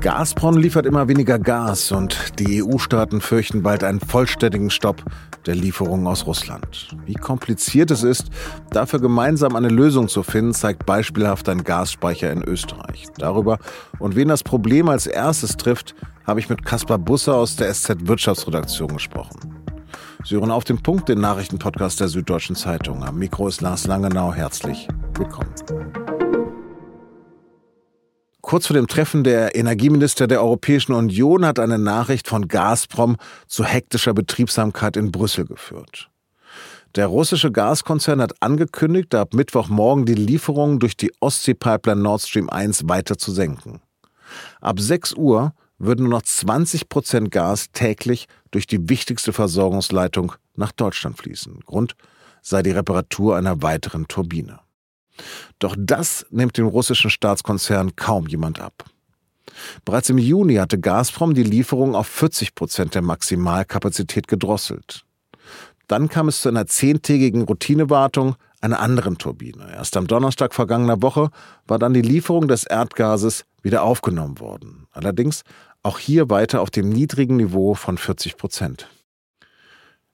Gazprom liefert immer weniger Gas und die EU-Staaten fürchten bald einen vollständigen Stopp der Lieferungen aus Russland. Wie kompliziert es ist, dafür gemeinsam eine Lösung zu finden, zeigt beispielhaft ein Gasspeicher in Österreich. Darüber und wen das Problem als erstes trifft, habe ich mit Kaspar Busser aus der SZ Wirtschaftsredaktion gesprochen. Sie hören auf den Punkt den Nachrichtenpodcast der Süddeutschen Zeitung. Am Mikro ist Lars Langenau. Herzlich willkommen. Kurz vor dem Treffen der Energieminister der Europäischen Union hat eine Nachricht von Gazprom zu hektischer Betriebsamkeit in Brüssel geführt. Der russische Gaskonzern hat angekündigt, ab Mittwochmorgen die Lieferungen durch die Ostsee-Pipeline Nord Stream 1 weiter zu senken. Ab 6 Uhr würden nur noch 20 Prozent Gas täglich durch die wichtigste Versorgungsleitung nach Deutschland fließen. Grund sei die Reparatur einer weiteren Turbine. Doch das nimmt dem russischen Staatskonzern kaum jemand ab. Bereits im Juni hatte Gazprom die Lieferung auf 40 Prozent der Maximalkapazität gedrosselt. Dann kam es zu einer zehntägigen Routinewartung einer anderen Turbine. Erst am Donnerstag vergangener Woche war dann die Lieferung des Erdgases wieder aufgenommen worden. Allerdings auch hier weiter auf dem niedrigen Niveau von 40 Prozent.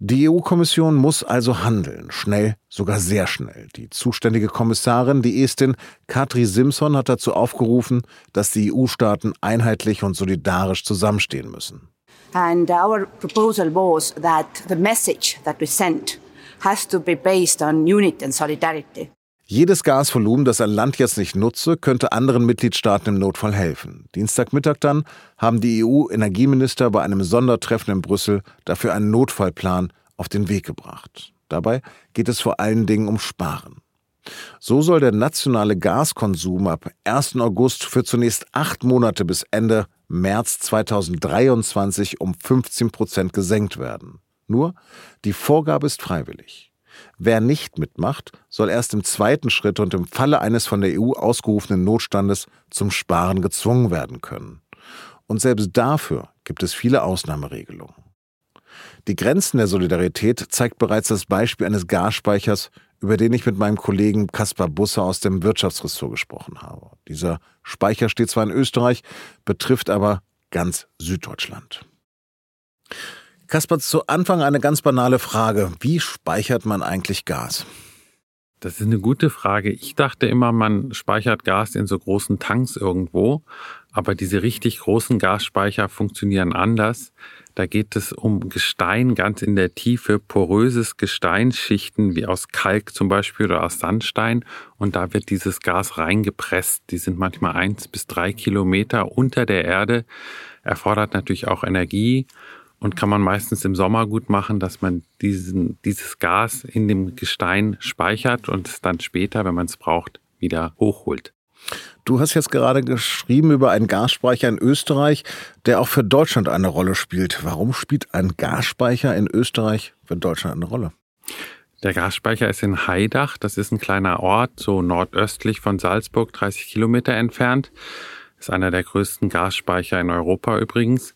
Die EU-Kommission muss also handeln, schnell, sogar sehr schnell. Die zuständige Kommissarin, die Estin Katri Simpson, hat dazu aufgerufen, dass die EU-Staaten einheitlich und solidarisch zusammenstehen müssen. And our proposal was that the message that we sent has to be based on unity and solidarity. Jedes Gasvolumen, das ein Land jetzt nicht nutze, könnte anderen Mitgliedstaaten im Notfall helfen. Dienstagmittag dann haben die EU-Energieminister bei einem Sondertreffen in Brüssel dafür einen Notfallplan auf den Weg gebracht. Dabei geht es vor allen Dingen um Sparen. So soll der nationale Gaskonsum ab 1. August für zunächst acht Monate bis Ende März 2023 um 15 Prozent gesenkt werden. Nur, die Vorgabe ist freiwillig. Wer nicht mitmacht, soll erst im zweiten Schritt und im Falle eines von der EU ausgerufenen Notstandes zum Sparen gezwungen werden können. Und selbst dafür gibt es viele Ausnahmeregelungen. Die Grenzen der Solidarität zeigt bereits das Beispiel eines Gasspeichers, über den ich mit meinem Kollegen Kaspar Busse aus dem Wirtschaftsressort gesprochen habe. Dieser Speicher steht zwar in Österreich, betrifft aber ganz Süddeutschland. Kaspar, zu Anfang eine ganz banale Frage. Wie speichert man eigentlich Gas? Das ist eine gute Frage. Ich dachte immer, man speichert Gas in so großen Tanks irgendwo, aber diese richtig großen Gasspeicher funktionieren anders. Da geht es um Gestein ganz in der Tiefe, poröses Gesteinsschichten wie aus Kalk zum Beispiel oder aus Sandstein. Und da wird dieses Gas reingepresst. Die sind manchmal eins bis drei Kilometer unter der Erde. Erfordert natürlich auch Energie und kann man meistens im Sommer gut machen, dass man diesen, dieses Gas in dem Gestein speichert und es dann später, wenn man es braucht, wieder hochholt. Du hast jetzt gerade geschrieben über einen Gasspeicher in Österreich, der auch für Deutschland eine Rolle spielt. Warum spielt ein Gasspeicher in Österreich für Deutschland eine Rolle? Der Gasspeicher ist in Haidach. Das ist ein kleiner Ort, so nordöstlich von Salzburg, 30 Kilometer entfernt. Das ist einer der größten Gasspeicher in Europa übrigens.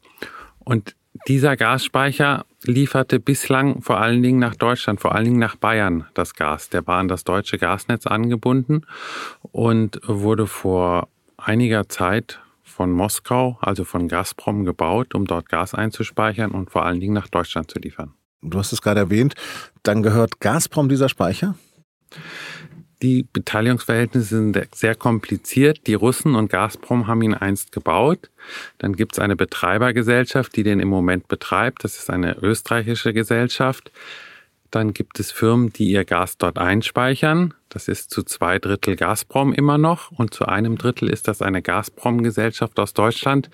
Und dieser Gasspeicher lieferte bislang vor allen Dingen nach Deutschland, vor allen Dingen nach Bayern das Gas. Der war an das deutsche Gasnetz angebunden und wurde vor einiger Zeit von Moskau, also von Gazprom, gebaut, um dort Gas einzuspeichern und vor allen Dingen nach Deutschland zu liefern. Du hast es gerade erwähnt, dann gehört Gazprom dieser Speicher? Die Beteiligungsverhältnisse sind sehr kompliziert. Die Russen und Gazprom haben ihn einst gebaut. Dann gibt es eine Betreibergesellschaft, die den im Moment betreibt. Das ist eine österreichische Gesellschaft. Dann gibt es Firmen, die ihr Gas dort einspeichern. Das ist zu zwei Drittel Gazprom immer noch und zu einem Drittel ist das eine Gazprom-Gesellschaft aus Deutschland,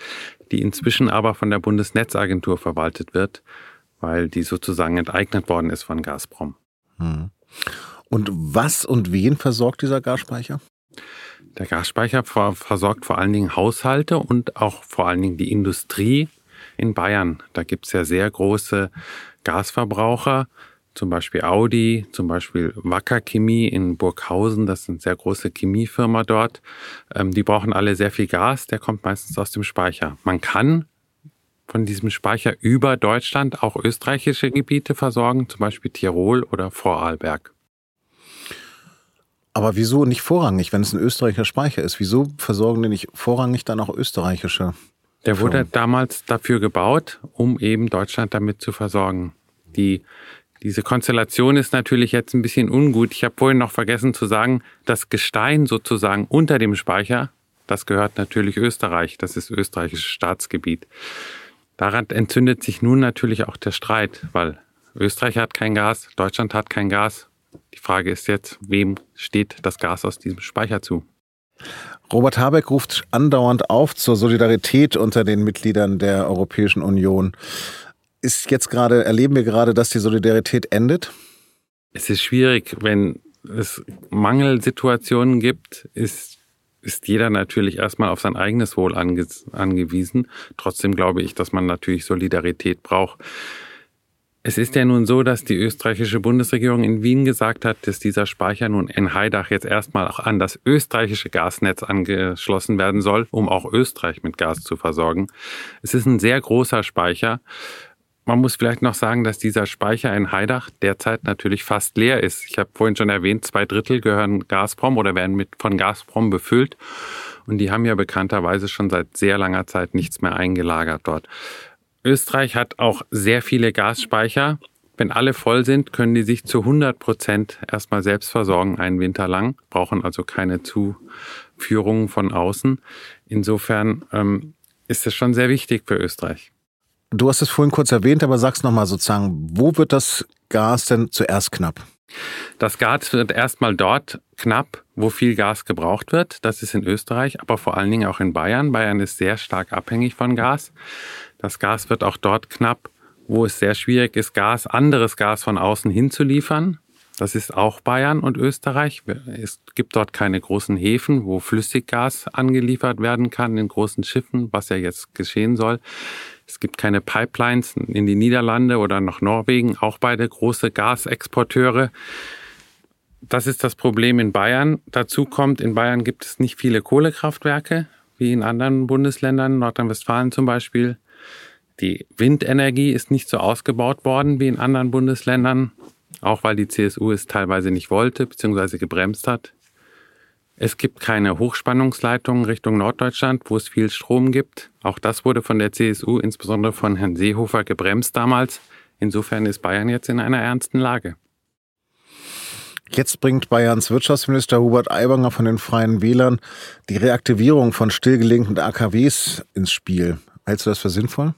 die inzwischen aber von der Bundesnetzagentur verwaltet wird, weil die sozusagen enteignet worden ist von Gazprom. Hm. Und was und wen versorgt dieser Gasspeicher? Der Gasspeicher versorgt vor allen Dingen Haushalte und auch vor allen Dingen die Industrie in Bayern. Da gibt es ja sehr große Gasverbraucher, zum Beispiel Audi, zum Beispiel Wacker Chemie in Burghausen, das ist eine sehr große Chemiefirma dort. Ähm, die brauchen alle sehr viel Gas, der kommt meistens aus dem Speicher. Man kann von diesem Speicher über Deutschland auch österreichische Gebiete versorgen, zum Beispiel Tirol oder Vorarlberg. Aber wieso nicht vorrangig, wenn es ein österreichischer Speicher ist? Wieso versorgen die nicht vorrangig dann auch österreichische? Der wurde damals dafür gebaut, um eben Deutschland damit zu versorgen. Die, diese Konstellation ist natürlich jetzt ein bisschen ungut. Ich habe vorhin noch vergessen zu sagen, das Gestein sozusagen unter dem Speicher, das gehört natürlich Österreich. Das ist österreichisches Staatsgebiet. Daran entzündet sich nun natürlich auch der Streit, weil Österreich hat kein Gas, Deutschland hat kein Gas. Die Frage ist jetzt, wem steht das Gas aus diesem Speicher zu? Robert Habeck ruft andauernd auf zur Solidarität unter den Mitgliedern der Europäischen Union. Ist jetzt gerade, erleben wir gerade, dass die Solidarität endet? Es ist schwierig, wenn es Mangelsituationen gibt, ist, ist jeder natürlich erstmal auf sein eigenes Wohl ange, angewiesen. Trotzdem glaube ich, dass man natürlich Solidarität braucht. Es ist ja nun so, dass die österreichische Bundesregierung in Wien gesagt hat, dass dieser Speicher nun in Heidach jetzt erstmal auch an das österreichische Gasnetz angeschlossen werden soll, um auch Österreich mit Gas zu versorgen. Es ist ein sehr großer Speicher. Man muss vielleicht noch sagen, dass dieser Speicher in Heidach derzeit natürlich fast leer ist. Ich habe vorhin schon erwähnt, zwei Drittel gehören Gazprom oder werden mit von Gazprom befüllt. Und die haben ja bekannterweise schon seit sehr langer Zeit nichts mehr eingelagert dort. Österreich hat auch sehr viele Gasspeicher. Wenn alle voll sind, können die sich zu 100 Prozent erstmal selbst versorgen, einen Winter lang, brauchen also keine Zuführungen von außen. Insofern ähm, ist es schon sehr wichtig für Österreich. Du hast es vorhin kurz erwähnt, aber sag's nochmal sozusagen, wo wird das Gas denn zuerst knapp? Das Gas wird erstmal dort knapp, wo viel Gas gebraucht wird. Das ist in Österreich, aber vor allen Dingen auch in Bayern. Bayern ist sehr stark abhängig von Gas. Das Gas wird auch dort knapp, wo es sehr schwierig ist, Gas, anderes Gas von außen hinzuliefern. Das ist auch Bayern und Österreich. Es gibt dort keine großen Häfen, wo Flüssiggas angeliefert werden kann in großen Schiffen, was ja jetzt geschehen soll. Es gibt keine Pipelines in die Niederlande oder nach Norwegen, auch beide große Gasexporteure. Das ist das Problem in Bayern. Dazu kommt, in Bayern gibt es nicht viele Kohlekraftwerke, wie in anderen Bundesländern, Nordrhein-Westfalen zum Beispiel. Die Windenergie ist nicht so ausgebaut worden wie in anderen Bundesländern, auch weil die CSU es teilweise nicht wollte bzw. gebremst hat. Es gibt keine Hochspannungsleitungen Richtung Norddeutschland, wo es viel Strom gibt. Auch das wurde von der CSU, insbesondere von Herrn Seehofer, gebremst damals. Insofern ist Bayern jetzt in einer ernsten Lage. Jetzt bringt Bayerns Wirtschaftsminister Hubert Aiwanger von den Freien Wählern die Reaktivierung von stillgelegten AKWs ins Spiel. Hältst du das für sinnvoll?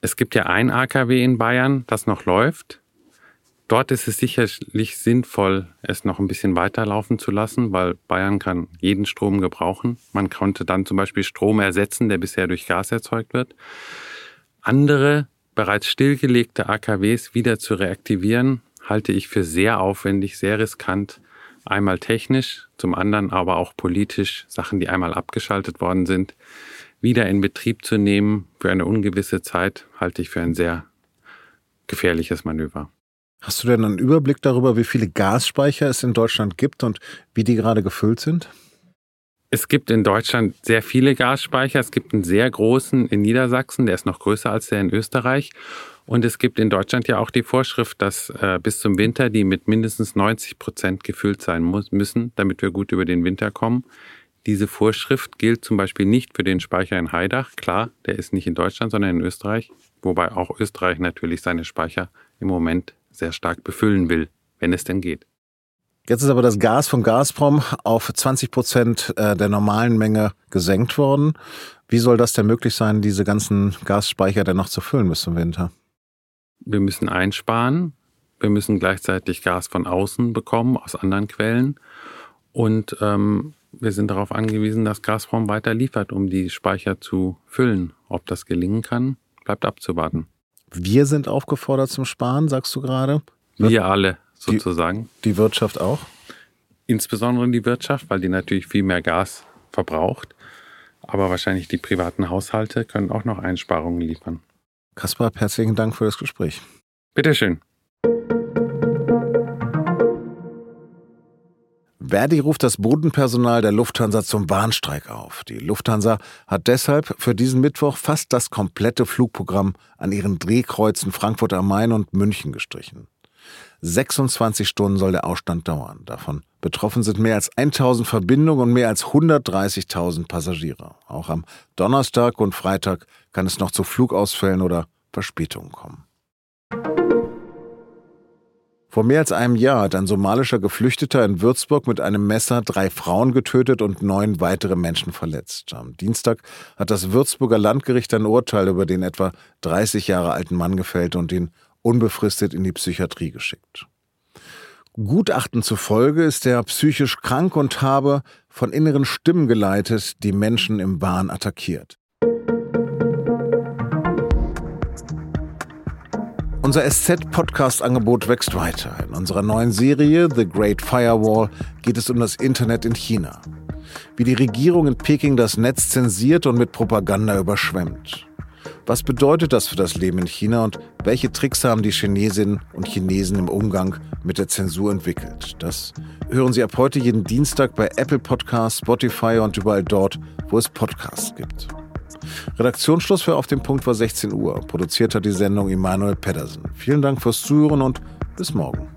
Es gibt ja ein AKW in Bayern, das noch läuft. Dort ist es sicherlich sinnvoll, es noch ein bisschen weiterlaufen zu lassen, weil Bayern kann jeden Strom gebrauchen. Man konnte dann zum Beispiel Strom ersetzen, der bisher durch Gas erzeugt wird. Andere bereits stillgelegte AKWs wieder zu reaktivieren, halte ich für sehr aufwendig, sehr riskant. Einmal technisch, zum anderen aber auch politisch, Sachen, die einmal abgeschaltet worden sind wieder in Betrieb zu nehmen für eine ungewisse Zeit, halte ich für ein sehr gefährliches Manöver. Hast du denn einen Überblick darüber, wie viele Gasspeicher es in Deutschland gibt und wie die gerade gefüllt sind? Es gibt in Deutschland sehr viele Gasspeicher. Es gibt einen sehr großen in Niedersachsen, der ist noch größer als der in Österreich. Und es gibt in Deutschland ja auch die Vorschrift, dass äh, bis zum Winter die mit mindestens 90 Prozent gefüllt sein muss, müssen, damit wir gut über den Winter kommen. Diese Vorschrift gilt zum Beispiel nicht für den Speicher in Heidach. Klar, der ist nicht in Deutschland, sondern in Österreich, wobei auch Österreich natürlich seine Speicher im Moment sehr stark befüllen will, wenn es denn geht. Jetzt ist aber das Gas von Gazprom auf 20 Prozent äh, der normalen Menge gesenkt worden. Wie soll das denn möglich sein, diese ganzen Gasspeicher dann noch zu füllen bis zum Winter? Wir müssen einsparen. Wir müssen gleichzeitig Gas von außen bekommen, aus anderen Quellen. Und ähm, wir sind darauf angewiesen, dass Gazprom weiter liefert, um die Speicher zu füllen. Ob das gelingen kann, bleibt abzuwarten. Wir sind aufgefordert zum Sparen, sagst du gerade? Wir alle sozusagen. Die, die Wirtschaft auch? Insbesondere die Wirtschaft, weil die natürlich viel mehr Gas verbraucht. Aber wahrscheinlich die privaten Haushalte können auch noch Einsparungen liefern. Kaspar, herzlichen Dank für das Gespräch. Bitteschön. Verdi ruft das Bodenpersonal der Lufthansa zum Warnstreik auf. Die Lufthansa hat deshalb für diesen Mittwoch fast das komplette Flugprogramm an ihren Drehkreuzen Frankfurt am Main und München gestrichen. 26 Stunden soll der Ausstand dauern. Davon betroffen sind mehr als 1000 Verbindungen und mehr als 130.000 Passagiere. Auch am Donnerstag und Freitag kann es noch zu Flugausfällen oder Verspätungen kommen. Vor mehr als einem Jahr hat ein somalischer Geflüchteter in Würzburg mit einem Messer drei Frauen getötet und neun weitere Menschen verletzt. Am Dienstag hat das Würzburger Landgericht ein Urteil über den etwa 30 Jahre alten Mann gefällt und ihn unbefristet in die Psychiatrie geschickt. Gutachten zufolge ist er psychisch krank und habe von inneren Stimmen geleitet, die Menschen im Bahn attackiert. Unser SZ-Podcast-Angebot wächst weiter. In unserer neuen Serie The Great Firewall geht es um das Internet in China. Wie die Regierung in Peking das Netz zensiert und mit Propaganda überschwemmt. Was bedeutet das für das Leben in China und welche Tricks haben die Chinesinnen und Chinesen im Umgang mit der Zensur entwickelt? Das hören Sie ab heute jeden Dienstag bei Apple Podcasts, Spotify und überall dort, wo es Podcasts gibt. Redaktionsschluss für Auf dem Punkt war 16 Uhr. Produziert hat die Sendung Emanuel Pedersen. Vielen Dank fürs Zuhören und bis morgen.